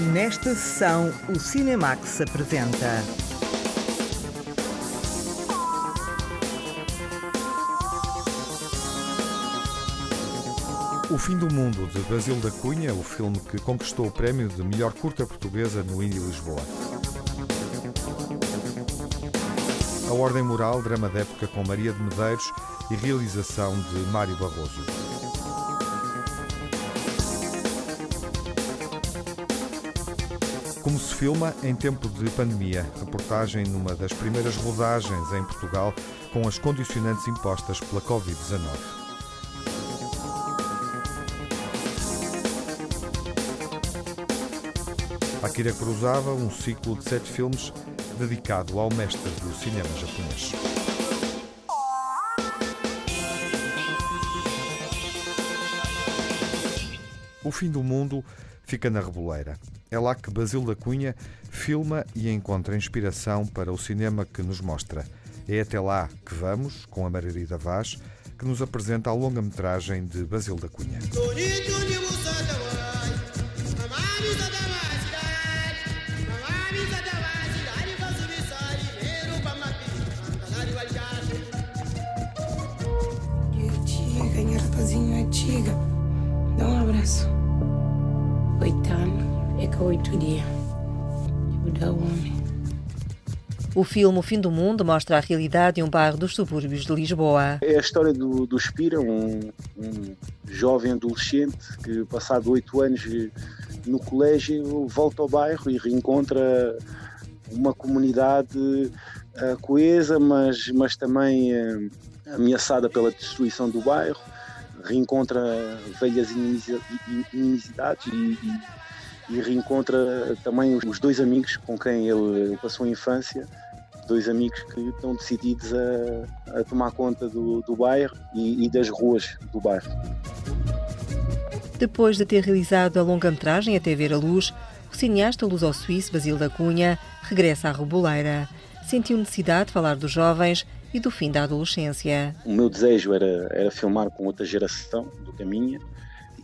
Nesta sessão, o Cinemax apresenta. O Fim do Mundo, de Basil da Cunha, o filme que conquistou o prémio de melhor curta portuguesa no Indie Lisboa. A Ordem Moral, drama de época com Maria de Medeiros e realização de Mário Barroso. Como se filma em tempo de pandemia, reportagem numa das primeiras rodagens em Portugal com as condicionantes impostas pela Covid-19. Akira Kurosawa, um ciclo de sete filmes dedicado ao mestre do cinema japonês. O fim do mundo fica na Reboleira. É lá que Basil da Cunha filma e encontra inspiração para o cinema que nos mostra. É até lá que vamos, com a Margarida Vaz, que nos apresenta a longa-metragem de Basil da Cunha. Oito dias. O homem. O filme O Fim do Mundo mostra a realidade de um bairro dos subúrbios de Lisboa. É a história do, do Spira, um, um jovem adolescente que, passado oito anos no colégio, volta ao bairro e reencontra uma comunidade uh, coesa, mas, mas também uh, ameaçada pela destruição do bairro reencontra velhas inimizidades e, e, e, reencontra também os dois amigos com quem ele passou a infância, dois amigos que estão decididos a, a tomar conta do, do bairro e, e das ruas do bairro. Depois de ter realizado a longa-metragem Até Ver a Luz, o cineasta luso-suíço Basil da Cunha regressa à Reboleira. Sentiu necessidade de falar dos jovens e do fim da adolescência. O meu desejo era, era filmar com outra geração do que a minha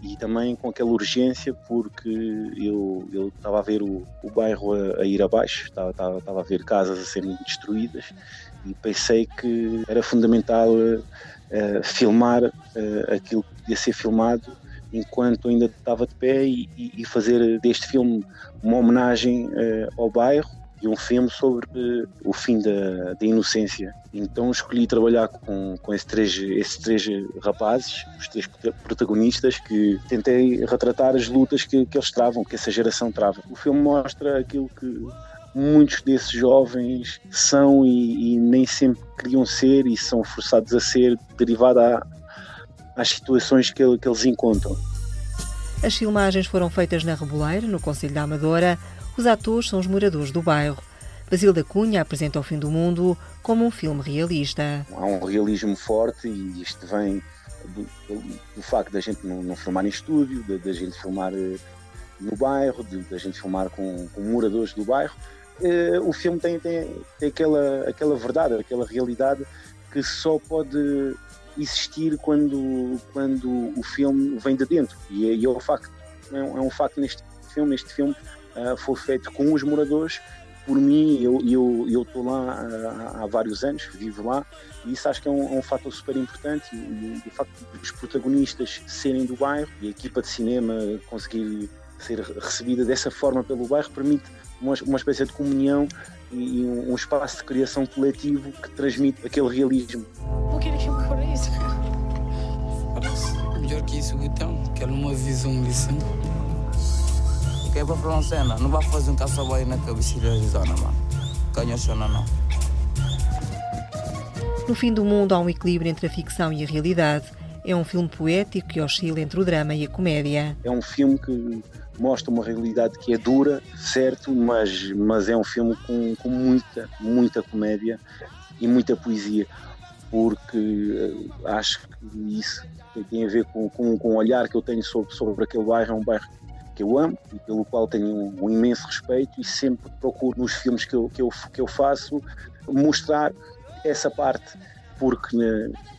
e também com aquela urgência porque eu, eu estava a ver o, o bairro a, a ir abaixo, estava, estava, estava, a ver casas a serem destruídas e pensei que era fundamental uh, filmar uh, aquilo que podia ser filmado enquanto ainda estava de pé e, e fazer deste filme uma homenagem ao bairro e um filme sobre uh, o fim da, da, inocência. Então escolhi trabalhar com, com esses, três, esses três rapazes, os três protagonistas, que tentei retratar as lutas que, que eles travam, que essa geração trava. O filme mostra aquilo que muitos desses jovens são e, e nem sempre queriam ser e são forçados a ser, derivado às situações que, que eles encontram. As filmagens foram feitas na Reboleira, no Conselho da Amadora, os atores são os moradores do bairro. Basil da Cunha apresenta o fim do mundo como um filme realista. Há um realismo forte e isto vem do, do facto da gente não, não, filmar em estúdio, da, gente filmar eh, no bairro, da gente filmar com, com, moradores do bairro. Uh, o filme tem, tem, tem aquela, aquela verdade, aquela realidade que só pode existir quando, quando o filme vem de dentro. E, é, e é, um facto, é um, é um facto neste filme. Este filme uh, foi feito com os moradores. Por mim, eu estou eu, eu lá uh, há vários anos, vivo lá, e isso acho que é um, é um fator super importante. E, e, o facto dos protagonistas serem do bairro e a equipa de cinema conseguir ser recebida dessa forma pelo bairro permite uma, uma espécie de comunhão e, e um, um, espaço de criação coletivo que transmite aquele realismo. O que é que é isso? Melhor que isso, então, que ela não avisa uma lição que é para falar uma cena, não vai fazer um caça-boi na cabeça da Arizona, mano. Ganha chona não. No fim do mundo há um equilíbrio entre a ficção e a realidade. É um filme poético que oscila entre o drama e a comédia. É um filme que mostra uma realidade que é dura, certo, mas, mas é um filme com, com muita, muita comédia e muita poesia, porque eh, acho que isso tem a ver com, com, com o olhar que eu tenho sobre, sobre aquele bairro. É um bairro que eu amo e pelo qual tenho um, um imenso respeito e sempre procuro nos filmes que eu, que eu, que eu faço mostrar essa parte, porque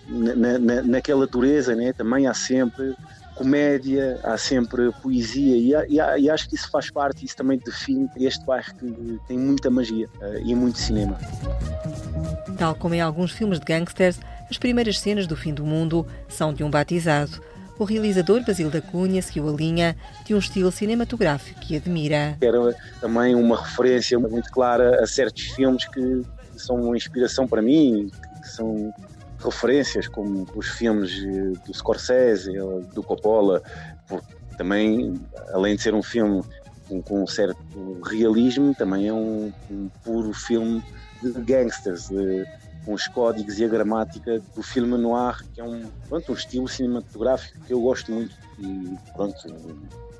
na, na, na, naquela dureza né, também há sempre comédia, há sempre poesia e, e, e, acho que isso faz parte, isso também define este bairro que tem muita magia uh, e muito cinema. Tal como em alguns filmes de gangsters, as primeiras cenas do fim do mundo são de um batizado. O realizador Basílio da Cunha seguiu a linha de um estilo cinematográfico que admira. Era também uma referência muito clara a certos filmes que são uma inspiração para mim, que são referências como os filmes do Scorsese, do Coppola, porque também, além de ser um filme com, com um certo realismo, também é um, um puro filme de gangsters, de, com os códigos e a gramática do filme noir, que é um, pronto, um estilo cinematográfico que eu gosto muito. E pronto,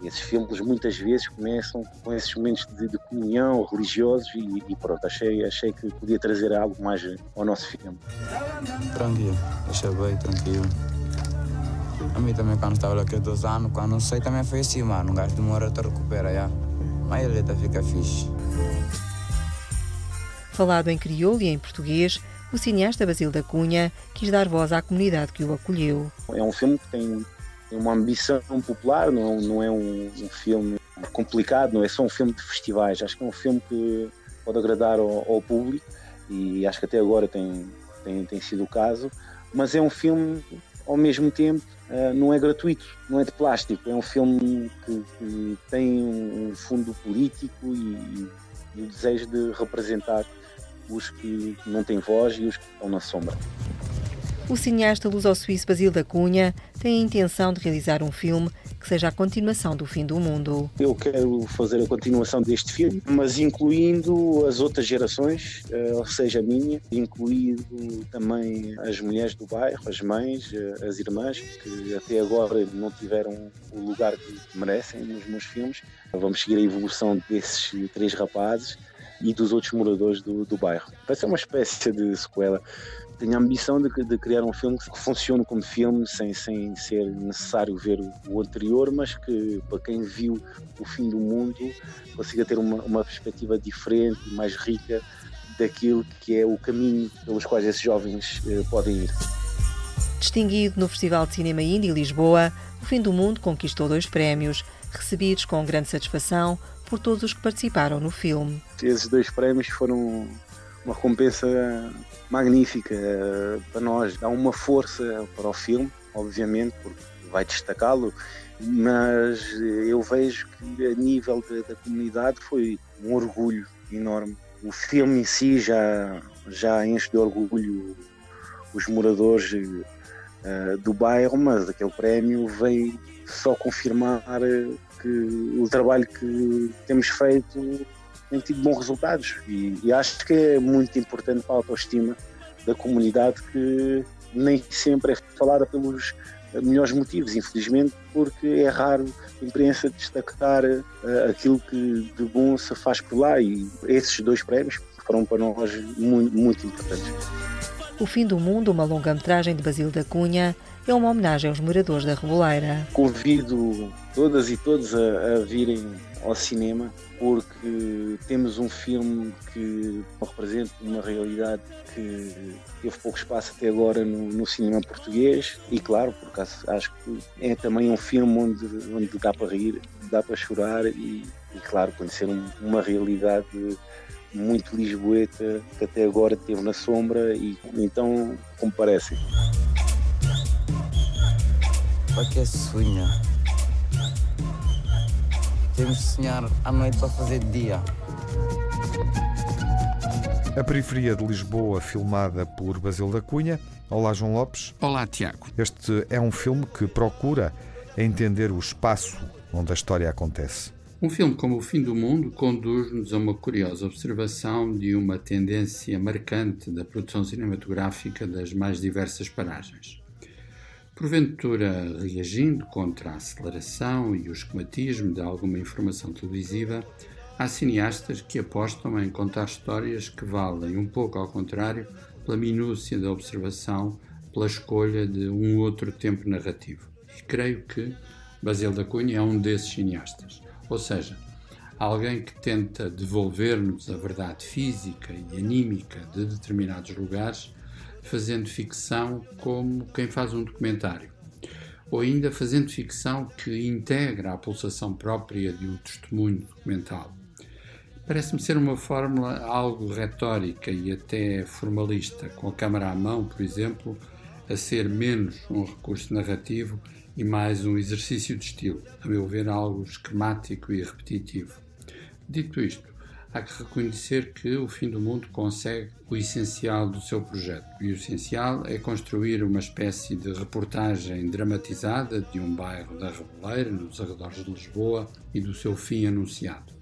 esses filmes muitas vezes começam com esses momentos de, de comunhão religiosos e, e, pronto, achei, achei que podia trazer algo mais ao nosso filme. Tranquilo, achei bem, tranquilo. A mim também quando estava aqui há dois anos, quando não sei também foi assim, mano. Um gajo demora a recupera, já. Mas a letra fica fixe. Falado em crioulo e em português, o cineasta Basílio da Cunha quis dar voz à comunidade que o acolheu. É um filme que tem, uma ambição popular, não, não é um, um, filme complicado, não é só um filme de festivais. Acho que é um filme que pode agradar ao, ao público e acho que até agora tem, tem, tem sido o caso. Mas é um filme, ao mesmo tempo, uh, não é gratuito, não é de plástico. É um filme que, que tem um fundo político e, e o desejo de representar os que não têm voz e os que estão na sombra. O cineasta luso-suíço Basílio da Cunha tem a intenção de realizar um filme que seja a continuação do fim do mundo. Eu quero fazer a continuação deste filme, mas incluindo as outras gerações, eh, ou seja, a minha, incluindo também as mulheres do bairro, as mães, eh, as irmãs, que até agora não tiveram o lugar que merecem nos meus filmes. Vamos seguir a evolução desses três rapazes e dos outros moradores do, do bairro. Vai ser uma espécie de sequela. Tenho a ambição de, de, criar um filme que funcione como filme, sem, sem ser necessário ver o, anterior, mas que para quem viu o fim do mundo consiga ter uma, uma perspectiva diferente mais rica daquilo que é o caminho pelos quais esses jovens eh, podem ir. Distinguido no Festival de Cinema Indie Lisboa, O Fim do Mundo conquistou dois prémios, recebidos com grande satisfação por todos os que participaram no filme. Esses dois prémios foram uma recompensa magnífica eh, para nós, dá uma força para o filme, obviamente, porque vai destacá-lo, mas eu vejo que a nível da, da, comunidade foi um orgulho enorme. O filme em si já, já enche de orgulho os moradores uh, do bairro, mas aquele prémio veio só confirmar que o trabalho que temos feito tem tido bons resultados e, e acho que é muito importante para a autoestima da comunidade que nem sempre é falada pelos melhores motivos, infelizmente, porque é raro a imprensa destacar uh, aquilo que de bom se faz por lá e esses dois prémios foram para nós muito, muito importantes. O Fim do Mundo, uma longa-metragem de Basílio da Cunha, é uma homenagem aos moradores da Reboleira. Convido todas e todos a, a virem ao cinema porque temos um filme que representa uma realidade que teve pouco espaço até agora no, no, cinema português e claro, porque acho que é também um filme onde, onde dá para rir, dá para chorar e, e claro, conhecer um, uma realidade muito lisboeta que até agora esteve na sombra e então comparecem. Para que sonha? Temos de sonhar à noite para fazer dia. A periferia de Lisboa, filmada por Basil da Cunha. Olá, João Lopes. Olá, Tiago. Este é um filme que procura entender o espaço onde a história acontece. Um filme como O Fim do Mundo conduz-nos a uma curiosa observação de uma tendência marcante da produção cinematográfica das mais diversas paragens. Porventura, reagindo contra a aceleração e o esquematismo de alguma informação televisiva, há cineastas que apostam em contar histórias que valem um pouco ao contrário pela minúcia da observação, pela escolha de um outro tempo narrativo. E creio que Basil da Cunha é um desses cineastas. Ou seja, alguém que tenta devolver-nos a verdade física e anímica de determinados lugares fazendo ficção como quem faz um documentário. ou ainda fazendo ficção que integra a pulsação própria de um testemunho documental. Parece-me ser uma fórmula algo retórica e até formalista, com a câmara à mão, por exemplo, a ser menos um recurso narrativo e mais um exercício de estilo, a meu ver, algo esquemático e repetitivo. Dito isto, há que reconhecer que o fim do mundo consegue o essencial do seu projeto. E o essencial é construir uma espécie de reportagem dramatizada de um bairro da Reboleira, nos arredores de Lisboa, e do seu fim anunciado.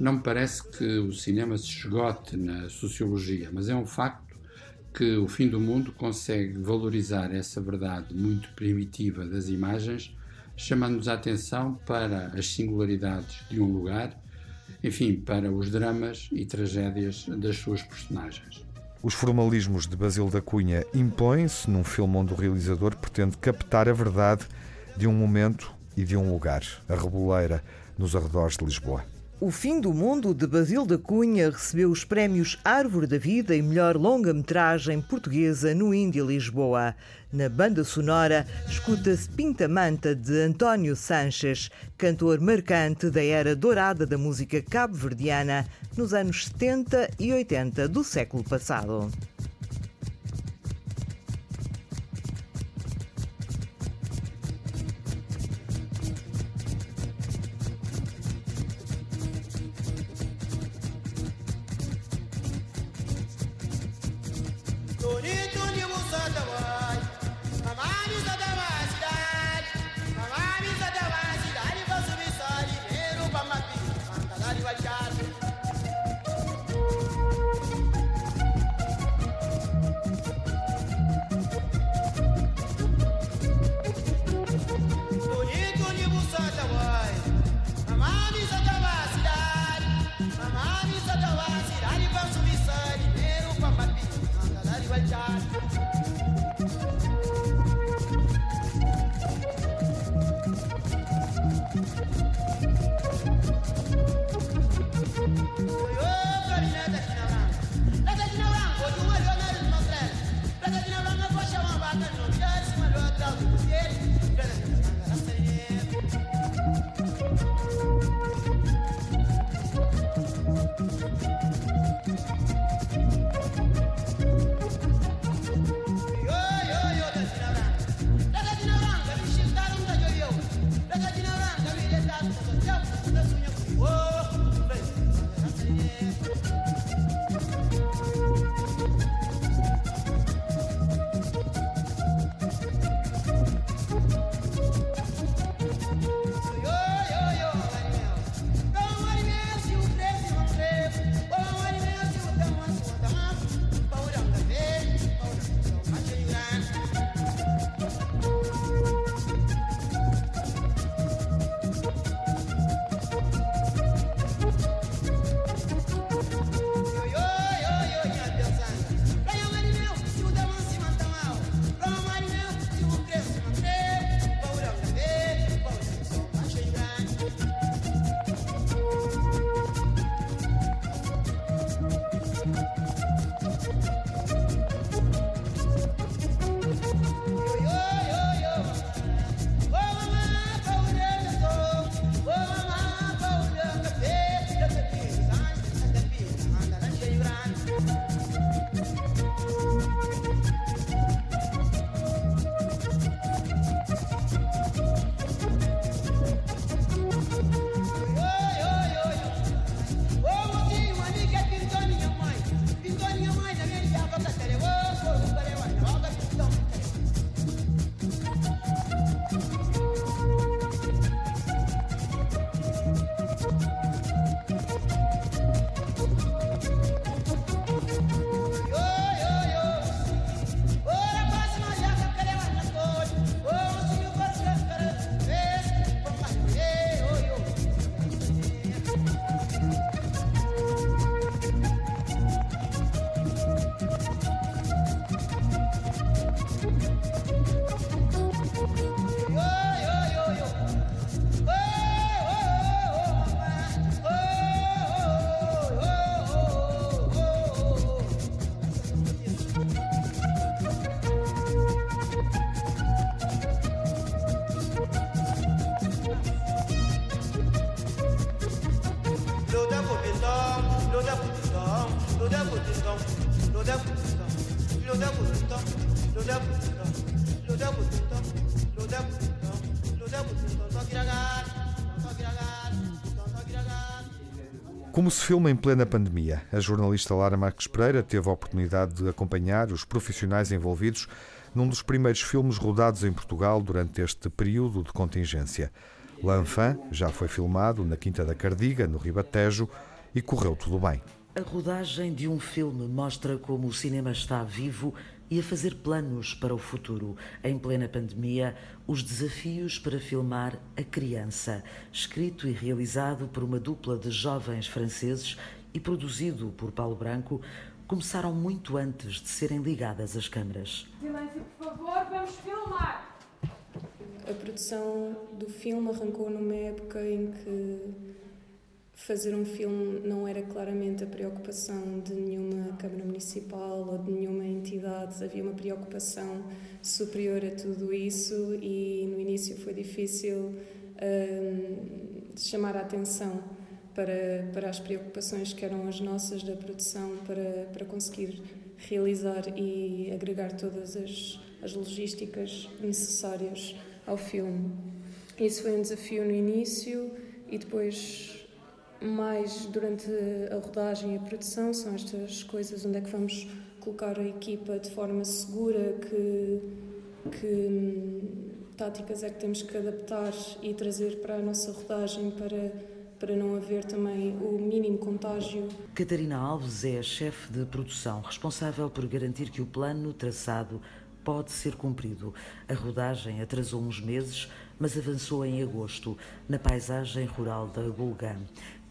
Não me parece que o cinema se esgote na sociologia, mas é um facto que o fim do mundo consegue valorizar essa verdade muito primitiva das imagens, chamando-nos a atenção para as singularidades de um lugar, enfim, para os dramas e tragédias das suas personagens. Os formalismos de Basílio da Cunha impõem-se num filme onde o realizador pretende captar a verdade de um momento e de um lugar, a Reboleira, nos arredores de Lisboa. O Fim do Mundo, de Basil da Cunha, recebeu os prémios Árvore da Vida e melhor longa-metragem portuguesa no Índia Lisboa. Na banda sonora, escuta-se Pinta Manta, de António Sanches, cantor marcante da era dourada da música cabo-verdiana nos anos 70 e 80 do século passado. Como se filma em plena pandemia, a jornalista Lara Marques Pereira teve a oportunidade de acompanhar os profissionais envolvidos num dos primeiros filmes rodados em Portugal durante este período de contingência. L'Enfant já foi filmado na Quinta da Cardiga, no Ribatejo, e correu tudo bem. A rodagem de um filme mostra como o cinema está vivo e a fazer planos para o futuro. Em plena pandemia, os desafios para filmar A Criança, escrito e realizado por uma dupla de jovens franceses e produzido por Paulo Branco, começaram muito antes de serem ligadas as câmaras. Silêncio, por favor, vamos filmar! A produção do filme arrancou numa época em que fazer um filme não era claramente a preocupação de nenhuma Câmara Municipal ou de nenhuma entidade, havia uma preocupação superior a tudo isso e no início foi difícil um, chamar a atenção para, para as preocupações que eram as nossas da produção para, para conseguir realizar e agregar todas as, as logísticas necessárias ao filme. Isso foi um desafio no início e depois mais durante a rodagem e a produção são estas coisas onde é que vamos colocar a equipa de forma segura que, que hum, táticas é que temos que adaptar e trazer para a nossa rodagem para para não haver também o mínimo contágio. Catarina Alves é a chefe de produção, responsável por garantir que o plano traçado pode ser cumprido. A rodagem atrasou uns meses, mas avançou em agosto, na paisagem rural da Gulgã.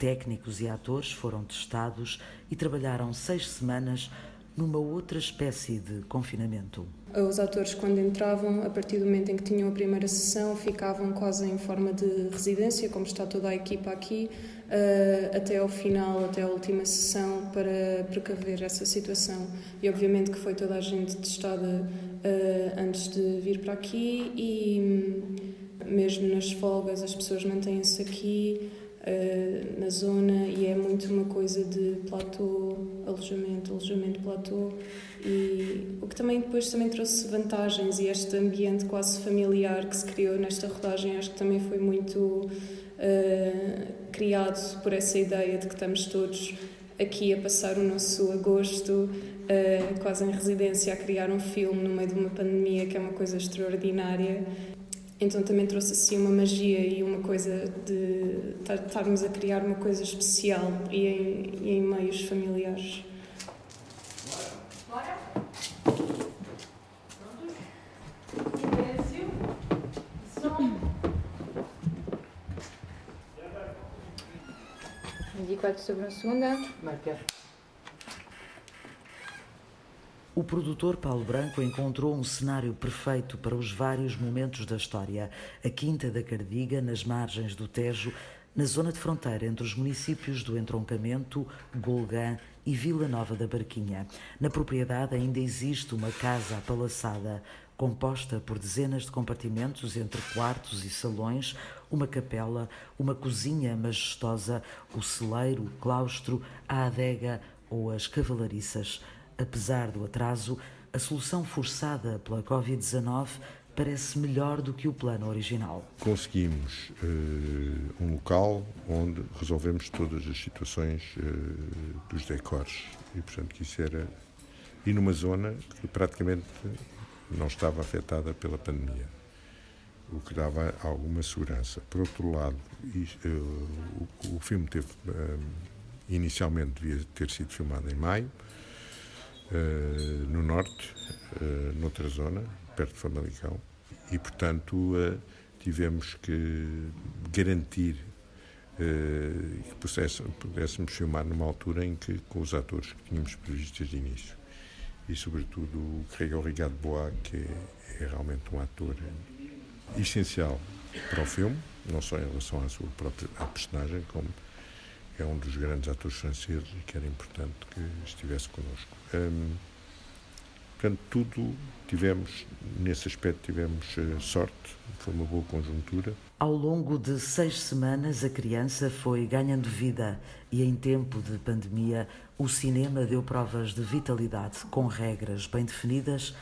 Técnicos e atores foram testados e trabalharam seis semanas numa outra espécie de confinamento. Os atores, quando entravam, a partir do momento em que tinham a primeira sessão, ficavam quase em forma de residência, como está toda a equipa aqui, eh, até ao final, até a última sessão, para precaver essa situação. E obviamente que foi toda a gente testada eh, antes de vir para aqui e hum, mesmo nas folgas as pessoas mantêm-se aqui uh, na zona e é muito uma coisa de platô, alojamento, alojamento platô. E o que também depois também trouxe vantagens e este ambiente quase familiar que se criou nesta rodagem acho que também foi muito uh, criado por essa ideia de que estamos todos aqui a passar o nosso agosto uh, quase em residência a criar um filme no meio de uma pandemia que é uma coisa extraordinária então também trouxe assim uma magia e uma coisa de estarmos a criar uma coisa especial e em, e em meios familiares. Bora? Silêncio. Som. 24 sobre a segunda. Marca. O produtor Paulo Branco encontrou um cenário perfeito para os vários momentos da história. A Quinta da Cardiga, nas margens do Tejo, na zona de fronteira entre os municípios do Entroncamento, Golgã e Vila Nova da Barquinha. Na propriedade ainda existe uma casa apalaçada, composta por dezenas de compartimentos entre quartos e salões, uma capela, uma cozinha majestosa, o celeiro, o claustro, a adega ou as cavalariças. Apesar do atraso, a solução forçada pela Covid-19 parece melhor do que o plano original. Conseguimos uh, um local onde resolvemos todas as situações uh, dos decors e, portanto, que isso era. e numa zona que praticamente não estava afetada pela pandemia, o que dava alguma segurança. Por outro lado, uh, o, o, filme teve. inicialmente devia ter sido filmado em maio no norte, uh, noutra zona, perto de Famalicão, e portanto uh, tivemos que garantir que pudéssemos, filmar numa altura em que, com os atores que tínhamos previstos de início. E, sobretudo, o Gregor Rigado Bois, que é, é realmente um ator essencial para o filme, não só em relação à sua própria à personagem, como é um dos grandes atores franceses e que era importante que estivesse connosco. Um, portanto, tudo tivemos, nesse aspecto, tivemos uh, sorte, foi uma boa conjuntura. Ao longo de seis semanas, a criança foi ganhando vida e, em tempo de pandemia, o cinema deu provas de vitalidade, com regras bem definidas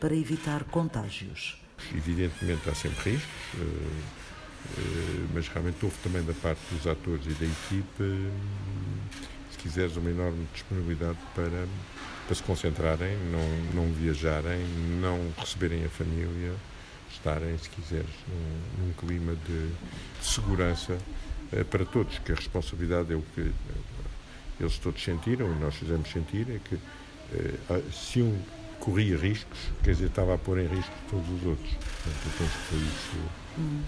para evitar contágios. Evidentemente, há sempre riscos, eh, eh, mas realmente houve também da parte dos atores e da equipe, se quiseres, uma enorme disponibilidade para, para se concentrarem, não, não viajarem, não receberem a família estarem, se quiseres, num, num clima de, de segurança eh, para todos, que a responsabilidade é o que eh, eles todos sentiram e nós fizemos sentir, é que eh, se um corria riscos, quer dizer, estava a pôr em risco todos os outros. Portanto, eu penso que foi isso hum.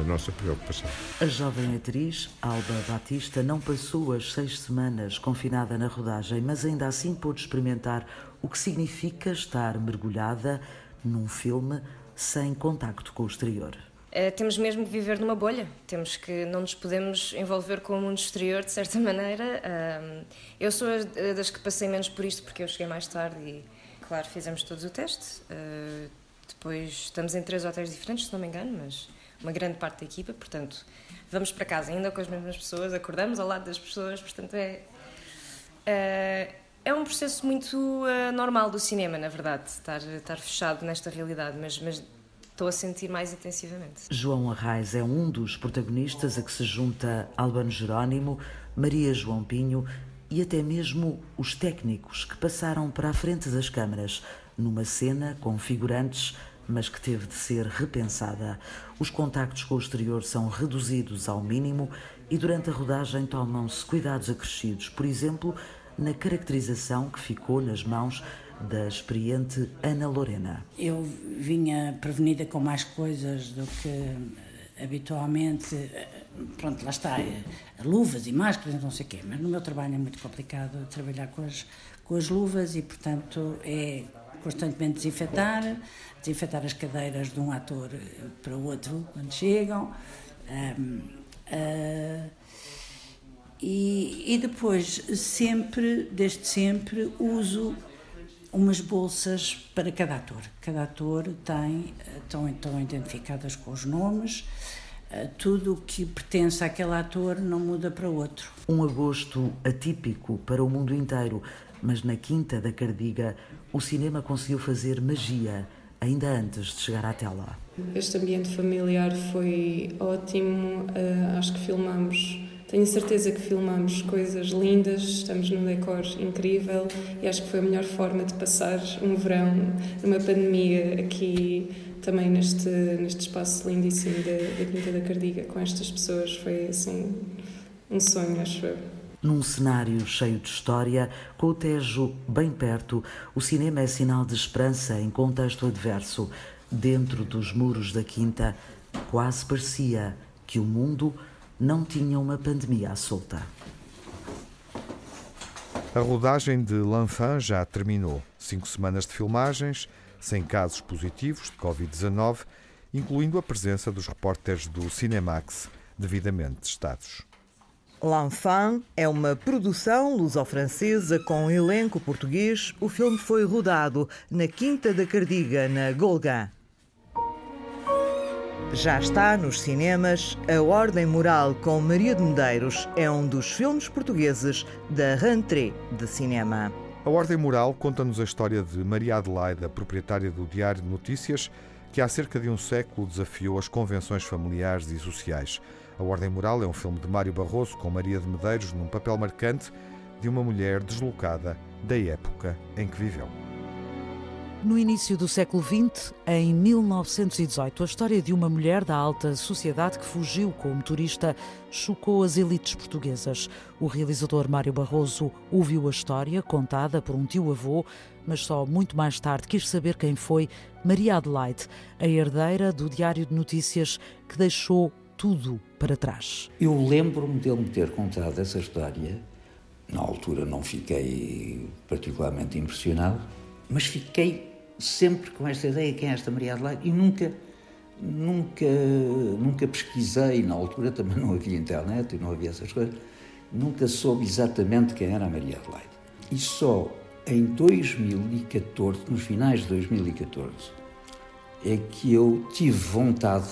A nossa preocupação. A jovem atriz, Alba Batista, não passou as seis semanas confinada na rodagem, mas ainda assim pôde experimentar o que significa estar mergulhada num filme sem contacto com o exterior. Uh, temos mesmo que viver numa bolha, temos que não nos podemos envolver com o mundo exterior de certa maneira. Uh, eu sou das que passei menos por isto porque eu cheguei mais tarde e, claro, fizemos todos o teste. Uh, depois estamos em três hotéis diferentes, se não me engano, mas uma grande parte da equipa, portanto, vamos para casa ainda com as mesmas pessoas, acordamos ao lado das pessoas, portanto, é. Uh, é um processo muito uh, normal do cinema, na verdade, estar, estar fechado nesta realidade, mas, mas estou a sentir mais intensivamente. João Arraes é um dos protagonistas a que se junta Albano Jerónimo, Maria João Pinho e até mesmo os técnicos que passaram para a frente das câmaras, numa cena com figurantes, mas que teve de ser repensada. Os contactos com o exterior são reduzidos ao mínimo e durante a rodagem tomam-se cuidados acrescidos. Por exemplo, na caracterização que ficou nas mãos da experiente Ana Lorena. Eu vinha prevenida com mais coisas do que eh, habitualmente. Eh, pronto, lá está, eh, luvas e máscaras, não sei o quê, mas no meu trabalho é muito complicado trabalhar com as, com as luvas e, portanto, é constantemente desinfetar, desinfetar as cadeiras de um ator para o outro quando chegam. Um, uh, e, e depois, sempre, desde sempre, uso umas bolsas para cada ator. Cada ator tem, estão então identificadas com os nomes, eh, tudo o que pertence àquele ator não muda para outro. Um agosto atípico para o mundo inteiro, mas na Quinta da Cardiga o cinema conseguiu fazer magia ainda antes de chegar à tela. Este ambiente familiar foi ótimo, uh, acho que filmamos tenho certeza que filmamos coisas lindas, estamos num decor incrível e acho que foi a melhor forma de passar um verão numa pandemia aqui também neste, neste espaço lindíssimo da, da Quinta da Cardiga com estas pessoas. Foi assim um sonho, acho eu. Num cenário cheio de história, com o Tejo bem perto, o cinema é sinal de esperança em contexto adverso. Dentro dos muros da Quinta, quase parecia que o mundo não tinha uma pandemia à solta. A rodagem de L'Enfant já terminou. Cinco semanas de filmagens, sem casos positivos de Covid-19, incluindo a presença dos repórteres do Cinemax, devidamente testados. L'Enfant é uma produção luso-francesa com elenco português. O filme foi rodado na Quinta da Cardiga, na Golgã. Já está nos cinemas A Ordem Moral com Maria de Medeiros. É um dos filmes portugueses da Rentrée de Cinema. A Ordem Moral conta-nos a história de Maria Adelaide, proprietária do Diário de Notícias, que há cerca de um século desafiou as convenções familiares e sociais. A Ordem Moral é um filme de Mário Barroso com Maria de Medeiros num papel marcante de uma mulher deslocada da época em que viveu. No início do século XX, em 1918, a história de uma mulher da alta sociedade que fugiu como turista chocou as elites portuguesas. O realizador Mário Barroso ouviu a história contada por um tio-avô, mas só muito mais tarde quis saber quem foi Maria Adelaide, a herdeira do Diário de Notícias que deixou tudo para trás. Eu lembro-me dele me ter contado essa história. Na altura não fiquei particularmente impressionado, mas fiquei sempre com esta ideia quem é esta Maria Adelaide e nunca nunca nunca pesquisei na altura também não havia internet e não havia essas coisas nunca soube exatamente quem era a Maria Adelaide e só em 2014, nos finais de 2014, é que eu tive vontade,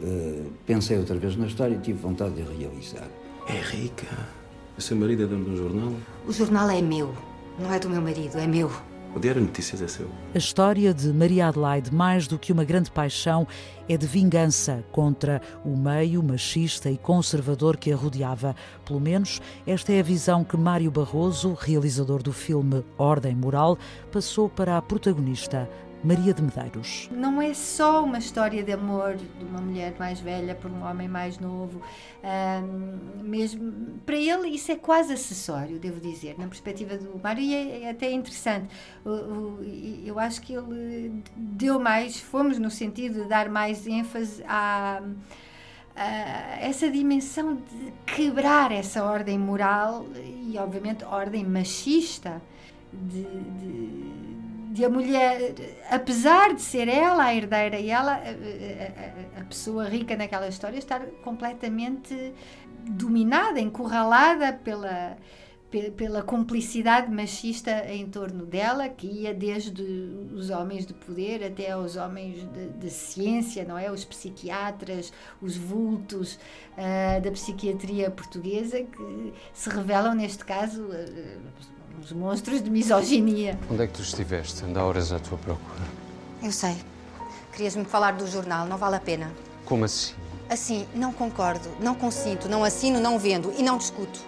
uh, pensei outra vez na história e tive vontade de realizar. É rica. O seu marido é dono de um jornal? O jornal é meu, não é do meu marido, é meu. O Diário Notícias é seu. A história de Maria Adelaide, mais do que uma grande paixão, é de vingança contra o meio machista e conservador que a rodeava. Pelo menos esta é a visão que Mário Barroso, realizador do filme Ordem Moral, passou para a protagonista, Maria de Medeiros. Não é só uma história de amor de uma mulher mais velha por um homem mais novo. Um, mesmo para ele isso é quase acessório, devo dizer, na perspectiva do Mário e é, é até interessante. eu acho que ele deu mais, fomos no sentido de dar mais ênfase à essa dimensão de quebrar essa ordem moral e obviamente ordem machista de, de de a mulher, apesar de ser ela a herdeira e ela a, a, a, pessoa rica naquela história, estar completamente dominada, encurralada pela, pela cumplicidade machista em torno dela, que ia desde os homens de poder até aos homens de, de ciência, não é? Os psiquiatras, os vultos uh, da psiquiatria portuguesa, que se revelam, neste caso, uh, os monstros de misoginia. Onde é que tu estiveste? Anda horas à tua procura. Eu sei. Querias-me falar do jornal, não vale a pena. Como assim? Assim, não concordo, não consinto, não assino, não vendo e não discuto.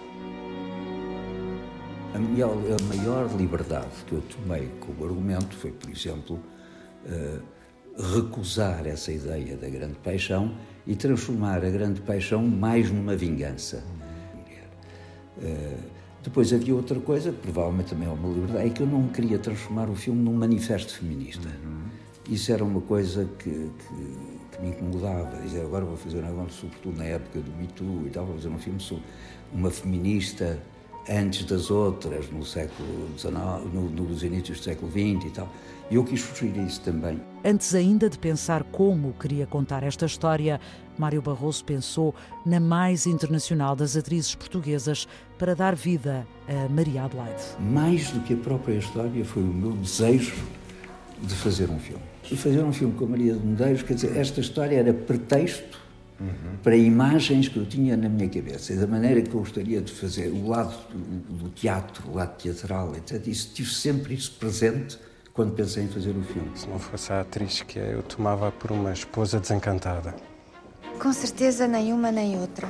A, minha, a maior liberdade que eu tomei com o argumento foi, por exemplo, uh, recusar essa ideia da grande paixão e transformar a grande paixão mais numa vingança. Uh, depois havia outra coisa, provavelmente também é uma liberdade, é que eu não queria transformar o filme num manifesto feminista. Uhum. Isso era uma coisa que, que, que, me incomodava. Dizer, agora vou fazer um negócio, sobretudo na época do Me Too e tal, vou fazer um filme sobre uma feminista antes das outras, no século XIX, no, nos inícios do século XX e tal. E eu quis fugir a isso também. Antes ainda de pensar como queria contar esta história, Mário Barroso pensou na mais internacional das atrizes portuguesas para dar vida a Maria Adelaide. Mais do que a própria história, foi o meu desejo de fazer um filme. E fazer um filme com a Maria de Medeiros, quer dizer, esta história era pretexto uhum. para imagens que eu tinha na minha cabeça e da maneira que eu gostaria de fazer, o lado do, do teatro, o lado teatral, etc. Isso, tive sempre isso presente quando pensei em fazer o filme. Se não fosse a atriz que é, eu tomava por uma esposa desencantada. Com certeza nenhuma nem outra.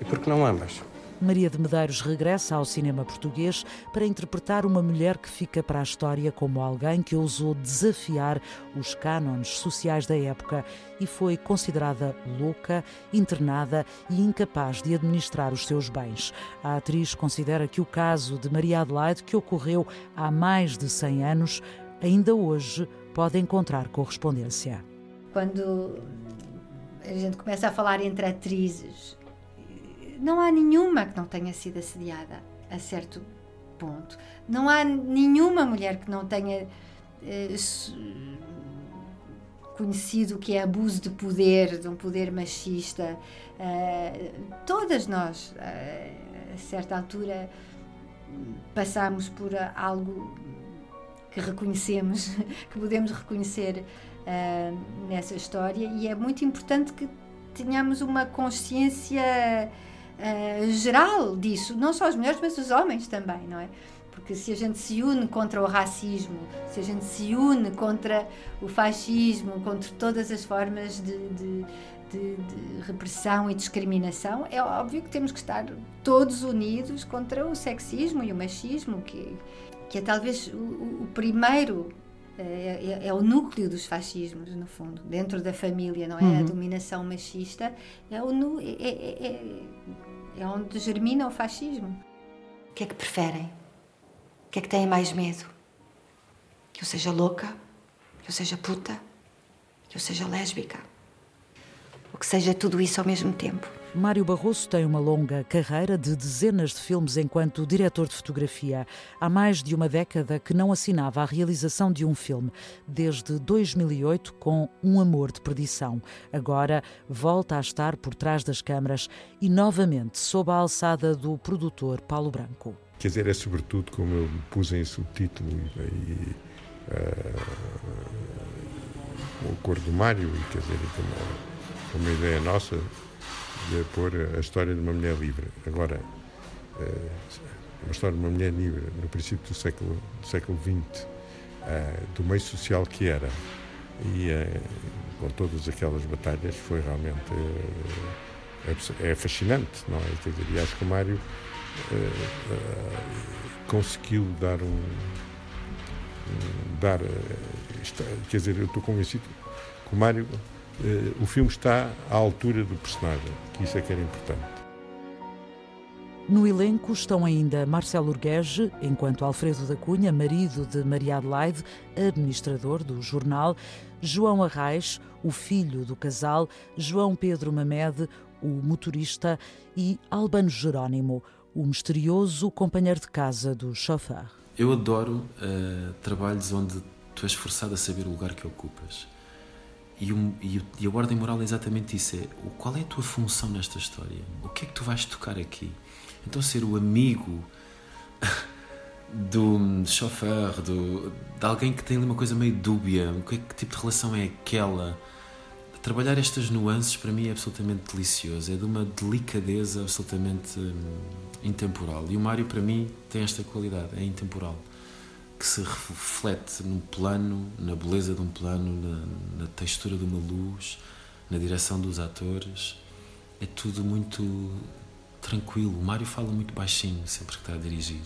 E por que não ambas? Maria de Medeiros regressa ao cinema português para interpretar uma mulher que fica para a história como alguém que ousou desafiar os cânones sociais da época e foi considerada louca, internada e incapaz de administrar os seus bens. A atriz considera que o caso de Maria Adelaide, que ocorreu há mais de 100 anos, ainda hoje pode encontrar correspondência. Quando a gente começa a falar entre atrizes, não há nenhuma que não tenha sido assediada a certo ponto. Não há nenhuma mulher que não tenha eh, conhecido o que é abuso de poder, de um poder machista. Uh, todas nós, uh, a certa altura, passamos por algo que reconhecemos, que podemos reconhecer nessa história, e é muito importante que tenhamos uma consciência uh, geral disso, não só as mulheres, mas os homens também, não é? Porque se a gente se une contra o racismo, se a gente se une contra o fascismo, contra todas as formas de, de, de, de repressão e discriminação, é óbvio que temos que estar todos unidos contra o sexismo e o machismo, que, que é talvez o, o primeiro é, é, é, o núcleo dos fascismos, no fundo, dentro da família, não é? Uhum. A dominação machista é, o, é, é, onde germina o fascismo. O que é que preferem? O que é que têm mais medo? Que eu seja louca? Que eu seja puta? Que eu seja lésbica? Ou que seja tudo isso ao mesmo tempo? Mário Barroso tem uma longa carreira de dezenas de filmes enquanto diretor de fotografia. Há mais de uma década que não assinava a realização de um filme, desde 2008 com Um Amor de Perdição. Agora volta a estar por trás das câmaras e novamente sob a alçada do produtor Paulo Branco. quer dizer, é sobretudo como eu pus em subtítulo e, e uh, o cor do Mário, e, quer dizer, uma, uma ideia nossa de pôr a história de uma mulher livre. Agora, uh, uma história de uma mulher livre no princípio do século, do século XX, uh, do meio social que era, e com todas aquelas batalhas, foi realmente é, fascinante, não é? Quer dizer, e acho que o Mário conseguiu dar um. dar. Quer dizer, eu estou convencido que o Mário. O filme está à altura do personagem, que isso é que era importante. No elenco estão ainda Marcelo Urguege, enquanto Alfredo da Cunha, marido de Maria Adelaide, administrador do jornal, João Arraes, o filho do casal, João Pedro Mamede, o motorista, e Albano Jerónimo, o misterioso companheiro de casa do chofer. Eu adoro uh, trabalhos onde tu és forçado a saber o lugar que ocupas. E, e, e, a ordem moral é exatamente isso: é qual é a tua função nesta história? O que é que tu vais tocar aqui? Então, ser o amigo do chofer, do, de alguém que tem ali uma coisa meio dúbia, que, que tipo de relação é aquela? Trabalhar estas nuances para mim é absolutamente delicioso, é de uma delicadeza absolutamente hum, intemporal. E o Mário, para mim, tem esta qualidade, é intemporal, que se reflete num plano, na beleza de um plano, na, na textura de uma luz, na direção dos atores. É tudo muito tranquilo. O Mário fala muito baixinho sempre que está a dirigir.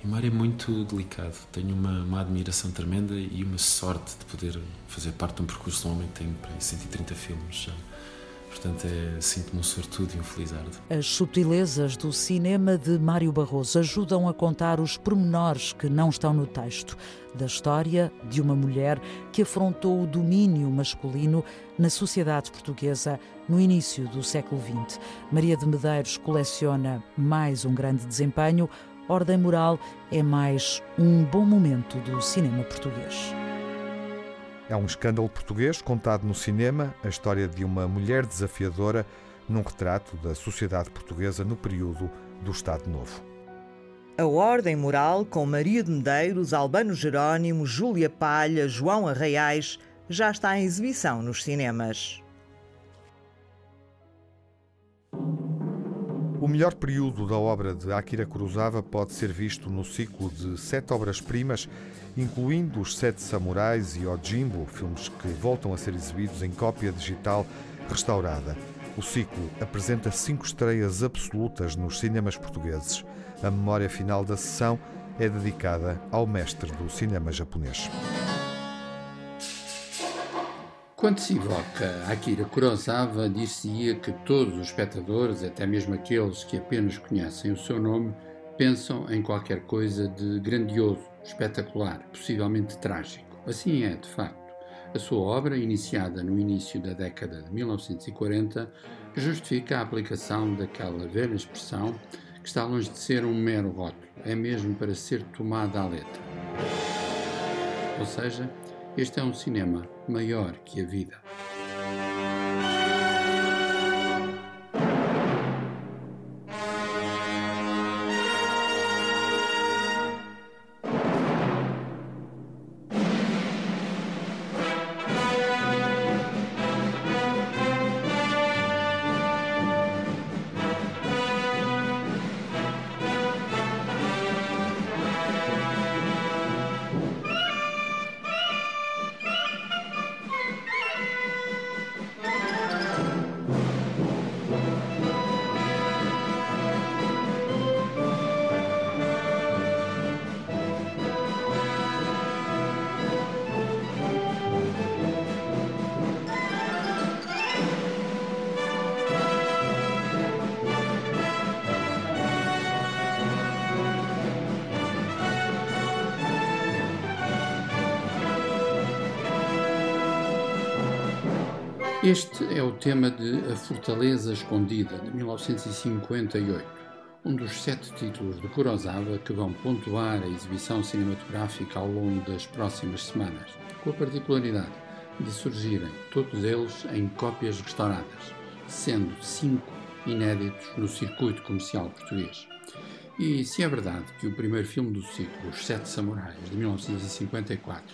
E o Mário é muito delicado. Tenho uma, uma, admiração tremenda e uma sorte de poder fazer parte de um percurso de um homem que tem 130 filmes já. Portanto, é, sinto-me um sortudo e um felizardo. As subtilezas do cinema de Mário Barroso ajudam a contar os pormenores que não estão no texto, da história de uma mulher que afrontou o domínio masculino na sociedade portuguesa no início do século XX. Maria de Medeiros coleciona mais um grande desempenho, Ordem Moral é mais um bom momento do cinema português. É um escândalo português contado no cinema, a história de uma mulher desafiadora num retrato da sociedade portuguesa no período do Estado Novo. A Ordem Moral, com Maria de Medeiros, Albano Jerónimo, Júlia Palha, João Arraiais, já está em exibição nos cinemas. O melhor período da obra de Akira Kurosawa pode ser visto no ciclo de sete obras-primas, incluindo Os Sete Samurais e Ojimbo, filmes que voltam a ser exibidos em cópia digital restaurada. O ciclo apresenta cinco estreias absolutas nos cinemas portugueses. A memória final da sessão é dedicada ao mestre do cinema japonês. Quando se evoca Akira Kurosawa, dir-se-ia que todos os espectadores, até mesmo aqueles que apenas conhecem o seu nome, pensam em qualquer coisa de grandioso, espetacular, possivelmente trágico. Assim é, de facto. A sua obra, iniciada no início da década de 1940, justifica a aplicação daquela velha expressão que está longe de ser um mero rótulo, é mesmo para ser tomada à letra. Ou seja, este é um cinema maior que a vida. Este é o tema de A Fortaleza Escondida, de 1958, um dos sete títulos de Kurosawa que vão pontuar a exibição cinematográfica ao longo das próximas semanas, com a particularidade de surgirem todos eles em cópias restauradas, sendo cinco inéditos no circuito comercial português. E se é verdade que o primeiro filme do ciclo, Os Sete Samurais, de 1954,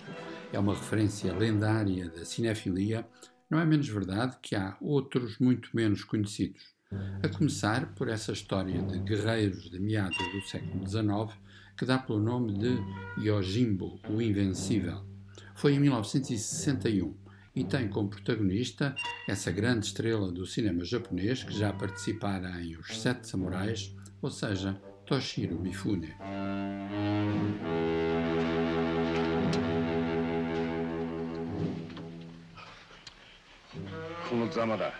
é uma referência lendária da cinefilia, não é menos verdade que há outros muito menos conhecidos. A começar por essa história de guerreiros de meados do século XIX que dá pelo nome de Yojimbo, o Invencível. Foi em 1961 e tem como protagonista essa grande estrela do cinema japonês que já participara em Os Sete Samurais, ou seja, Toshiro Mifune. このざまだ。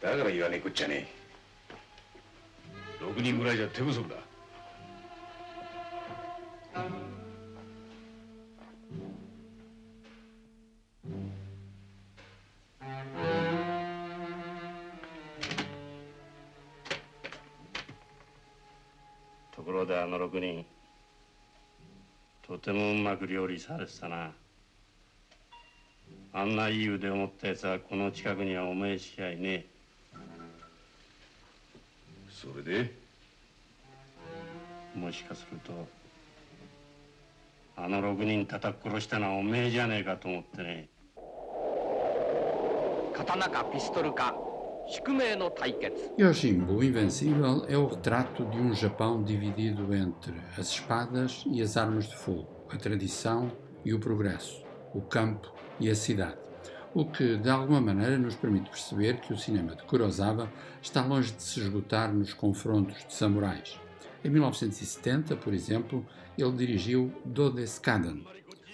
だから言わねえこっちゃねえ。6人ぐらいじゃ手不足だ。ところであの6人。とてもうまく料理されてたな。あんないい腕を持ったやつはこの近くにはおめえしかいねえ。それで？もしかするとあの6人叩き殺したのはおめえじゃねえかと思ってね。刀かピストルか Yoshinbo, invencível, é o retrato de um Japão dividido entre as espadas e as armas de fogo, a tradição e o progresso, o campo e a cidade. O que, de alguma maneira, nos permite perceber que o cinema de Kurosawa está longe de se esgotar nos confrontos de samurais. Em 1970, por exemplo, ele dirigiu Dodeskaden.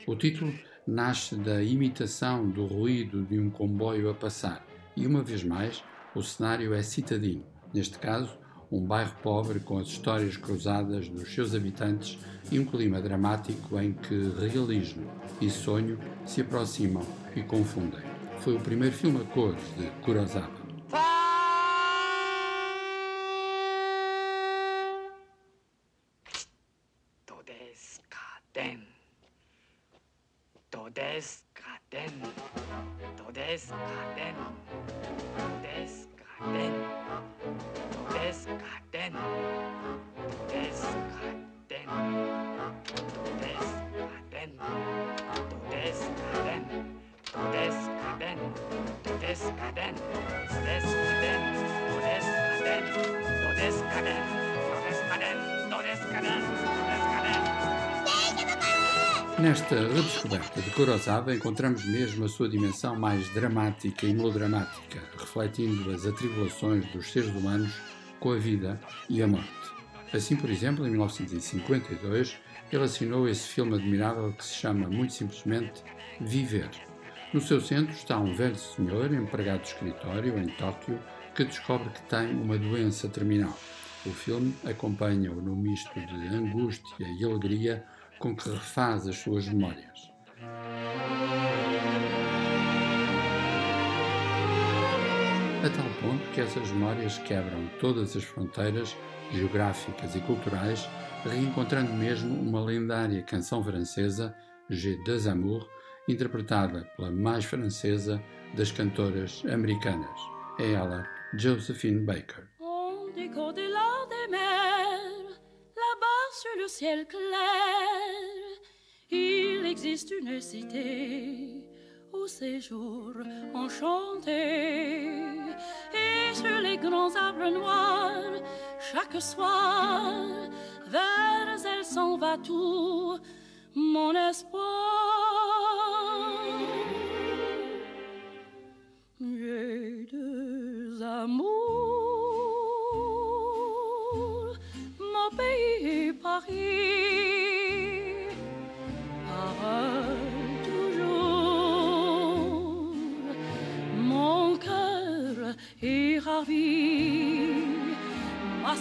O título nasce da imitação do ruído de um comboio a passar e, uma vez mais, o cenário é citadino, neste caso, um bairro pobre com as histórias cruzadas dos seus habitantes e um clima dramático em que realismo e sonho se aproximam e confundem. Foi o primeiro filme a cores de Kurosawa. Nesta redescoberta de Kurosawa encontramos mesmo a sua dimensão mais dramática e melodramática, refletindo as atribulações dos seres humanos com a vida e a morte. Assim, por exemplo, em 1952, ele assinou esse filme admirável que se chama muito simplesmente Viver. No seu centro está um velho senhor, empregado de escritório em Tóquio, que descobre que tem uma doença terminal. O filme acompanha-o no misto de angústia e alegria com que refaz as suas memórias. A tal ponto que essas memórias quebram todas as fronteiras geográficas e culturais, reencontrando mesmo uma lendária canção francesa, J'ai deux amours, interpretada pela mais francesa das cantoras americanas. É ela, Josephine Baker. On décore delà des mers, là-bas sur le ciel clair, il existe une cité au séjour enchanté. Et sur les grands arbres noirs, chaque soir, vers elle s'en va tout mon espoir. J'ai deux amours, mon pays et Paris. Parole toujours, mon cœur est ravi,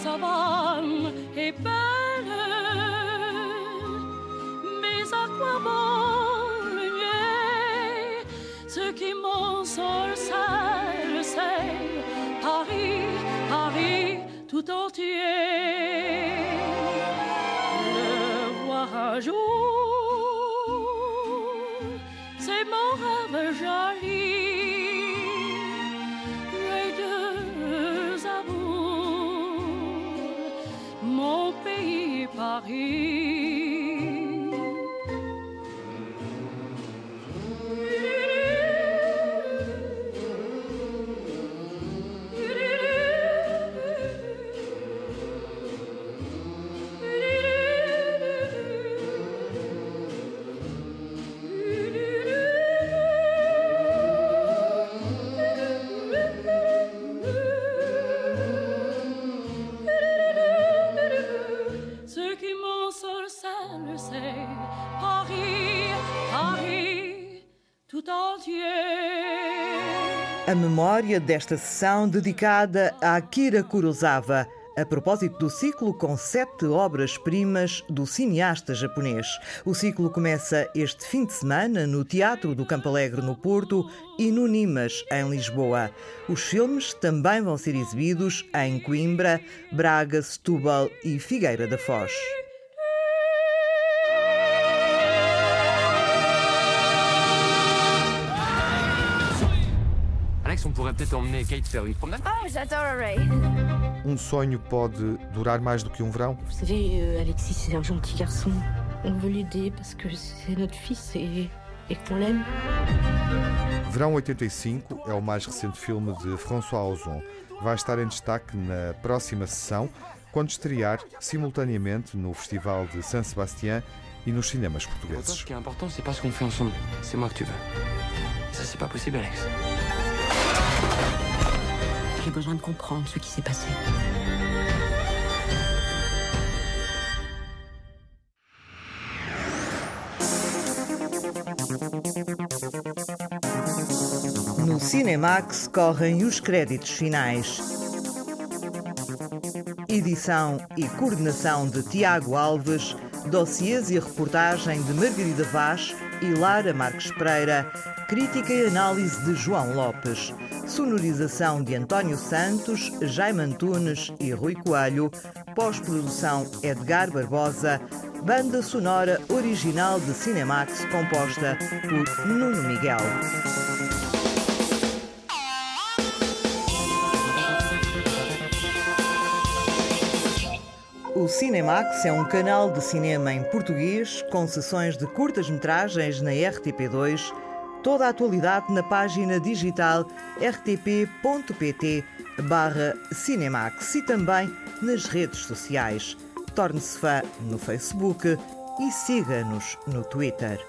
savane est belle, mais à quoi bon le nier Ce qui m'en sorcelle, c'est Paris, Paris tout entier. A memória desta sessão dedicada a Akira Kurosawa, a propósito do ciclo com sete obras-primas do cineasta japonês. O ciclo começa este fim de semana no Teatro do Campo Alegre, no Porto, e no Nimas, em Lisboa. Os filmes também vão ser exibidos em Coimbra, Braga, Setúbal e Figueira da Foz. Peut-être emmener Kate faire une promenade Oh, j'adorerais. Um sonho pode durar mais do que um verão? Vous savez, euh, Alexis, c'est un gentil garçon. On veut l'aider parce que c'est notre fils et, et qu'on l'aime. Verão 85 é o mais recente filme de François Ozon. Vai estar em destaque na próxima sessão, quando estrear simultaneamente no Festival de San Sebastián e nos cinemas portugueses. ce qui est important, c'est pas ce qu'on fait ensemble. C'est moi que tu veux. Ça, c'est pas possible, Alex. J'ai besoin de comprendre ce qui s'est passé. No Cinemax correm os créditos finais. Edição e coordenação de Tiago Alves, dossiês e reportagem de Margarida Vaz e Lara Marques Pereira, crítica e análise de João Lopes, sonorização de António Santos, Jaime Antunes e Rui Coelho, pós-produção Edgar Barbosa, banda sonora original de Cinemax composta por Nuno Miguel. O Cinemax é um canal de cinema em português com sessões de curtas-metragens na RTP2, toda a atualidade na página digital rtp.pt barra Cinemax e também nas redes sociais. Torne-se fã no Facebook e siga-nos no Twitter.